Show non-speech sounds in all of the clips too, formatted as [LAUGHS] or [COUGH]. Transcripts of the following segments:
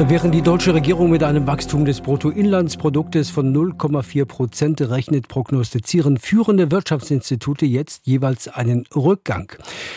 Während die deutsche Regierung mit einem Wachstum des Bruttoinlandsproduktes von 0,4 Prozent rechnet, prognostizieren führende Wirtschaftsinstitute jetzt jeweils einen Rückgang.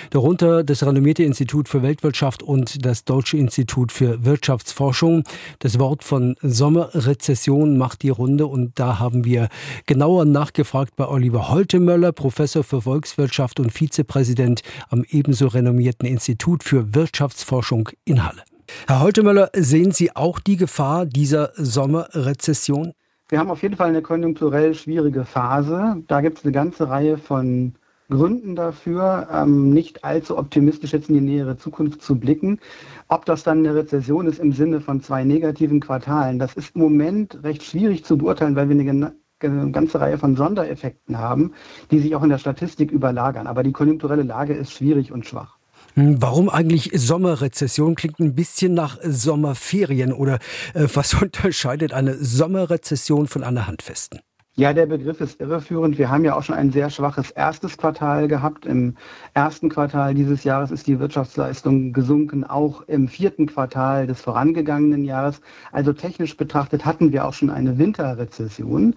Darunter das renommierte Institut für Weltwirtschaft und das Deutsche Institut für Wirtschaftsforschung. Das Wort von Sommerrezession macht die Runde und da haben wir genauer nachgefragt bei Oliver Holtemöller, Professor für Volkswirtschaft und Vizepräsident am ebenso renommierten Institut für Wirtschaftsforschung in Halle. Herr Holtemöller, sehen Sie auch die Gefahr dieser Sommerrezession? Wir haben auf jeden Fall eine konjunkturell schwierige Phase. Da gibt es eine ganze Reihe von Gründen dafür, ähm, nicht allzu optimistisch jetzt in die nähere Zukunft zu blicken. Ob das dann eine Rezession ist im Sinne von zwei negativen Quartalen, das ist im Moment recht schwierig zu beurteilen, weil wir eine eine ganze Reihe von Sondereffekten haben, die sich auch in der Statistik überlagern. Aber die konjunkturelle Lage ist schwierig und schwach. Hm, warum eigentlich Sommerrezession? Klingt ein bisschen nach Sommerferien oder äh, was [LAUGHS] unterscheidet eine Sommerrezession von einer handfesten? Ja, der Begriff ist irreführend. Wir haben ja auch schon ein sehr schwaches erstes Quartal gehabt. Im ersten Quartal dieses Jahres ist die Wirtschaftsleistung gesunken, auch im vierten Quartal des vorangegangenen Jahres. Also technisch betrachtet hatten wir auch schon eine Winterrezession.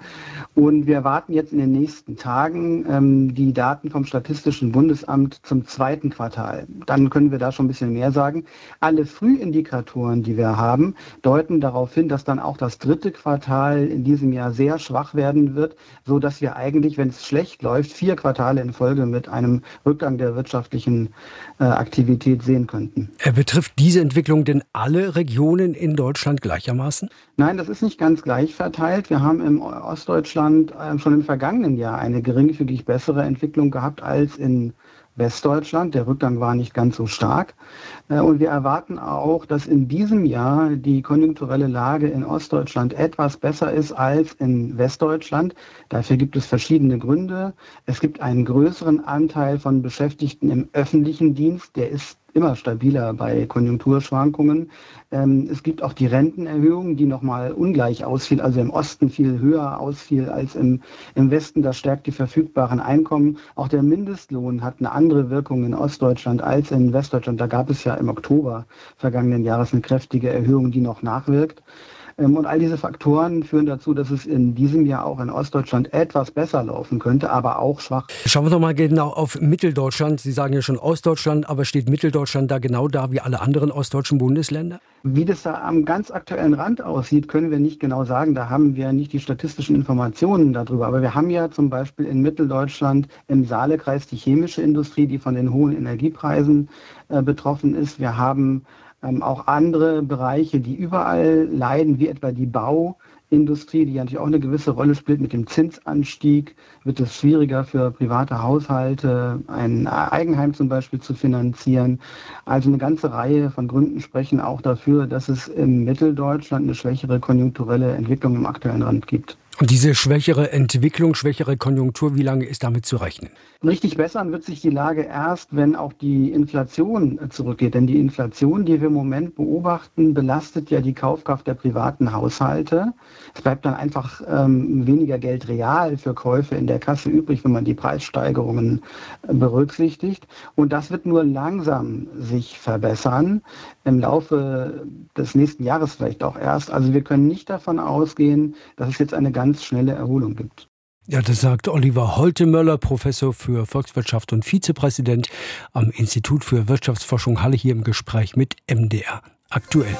Und wir warten jetzt in den nächsten Tagen ähm, die Daten vom Statistischen Bundesamt zum zweiten Quartal. Dann können wir da schon ein bisschen mehr sagen. Alle Frühindikatoren, die wir haben, deuten darauf hin, dass dann auch das dritte Quartal in diesem Jahr sehr schwach werden sein wird, so dass wir eigentlich, wenn es schlecht läuft, vier Quartale in Folge mit einem Rückgang der wirtschaftlichen äh, Aktivität sehen könnten. Er betrifft diese Entwicklung denn alle Regionen in Deutschland gleichermaßen? Nein, das ist nicht ganz gleich verteilt. Wir haben im Ostdeutschland äh, schon im vergangenen Jahr eine geringfügig bessere Entwicklung gehabt als in Westdeutschland. Der Rückgang war nicht ganz so stark. Äh, und wir erwarten auch, dass in diesem Jahr die konjunkturelle Lage in Ostdeutschland etwas besser ist als in Westdeutschland. Dafür gibt es verschiedene Gründe. Es gibt einen größeren Anteil von Beschäftigten im öffentlichen Dienst. Der ist immer stabiler bei Konjunkturschwankungen. Ähm, es gibt auch die Rentenerhöhung, die nochmal ungleich ausfiel, also im Osten viel höher ausfiel als im, im Westen. Das stärkt die verfügbaren Einkommen. Auch der Mindestlohn hat eine andere Wirkung in Ostdeutschland als in Westdeutschland. Da gab es ja im Oktober vergangenen Jahres eine kräftige Erhöhung, die noch nachwirkt. Ähm, und all diese Faktoren führen dazu, dass es in diesem Jahr auch in Ostdeutschland etwas besser laufen könnte, aber auch schwach. Schauen wir doch mal genau auf Mitteldeutschland. Sie sagen ja schon Ostdeutschland, aber steht Mitteldeutschland da genau da wie alle anderen ostdeutschen Bundesländer? Wie das da am ganz aktuellen Rand aussieht, können wir nicht genau sagen. Da haben wir nicht die statistischen Informationen darüber. Aber wir haben ja zum Beispiel in Mitteldeutschland im Saalekreis die chemische Industrie, die von den hohen Energiepreisen äh, betroffen ist. Wir haben ähm, auch andere Bereiche, die überall leiden, wie etwa die Bauindustrie, die natürlich auch eine gewisse Rolle spielt. Mit dem Zinsanstieg wird es schwieriger für private Haushalte, ein Eigenheim zum Beispiel zu finanzieren. Also eine ganze Reihe von Gründen sprechen auch dafür, dass es in Mitteldeutschland eine schwächere konjunkturelle Entwicklung im aktuellen Rand gibt. Und diese schwächere Entwicklung, schwächere Konjunktur, wie lange ist damit zu rechnen? Richtig bessern wird sich die Lage erst, wenn auch die Inflation zurückgeht. Denn die Inflation, die wir im Moment beobachten, belastet ja die Kaufkraft der privaten Haushalte. Es bleibt dann einfach ähm, weniger Geld real für Käufe in der Kasse übrig, wenn man die Preissteigerungen äh, berücksichtigt. Und das wird nur langsam sich verbessern, im Laufe des nächsten Jahres vielleicht auch erst. Also wir können nicht davon ausgehen, dass es jetzt eine ganz ganz schnelle Erholung gibt. Ja, das sagt Oliver Holtemöller, Professor für Volkswirtschaft und Vizepräsident am Institut für Wirtschaftsforschung Halle hier im Gespräch mit MDR aktuell.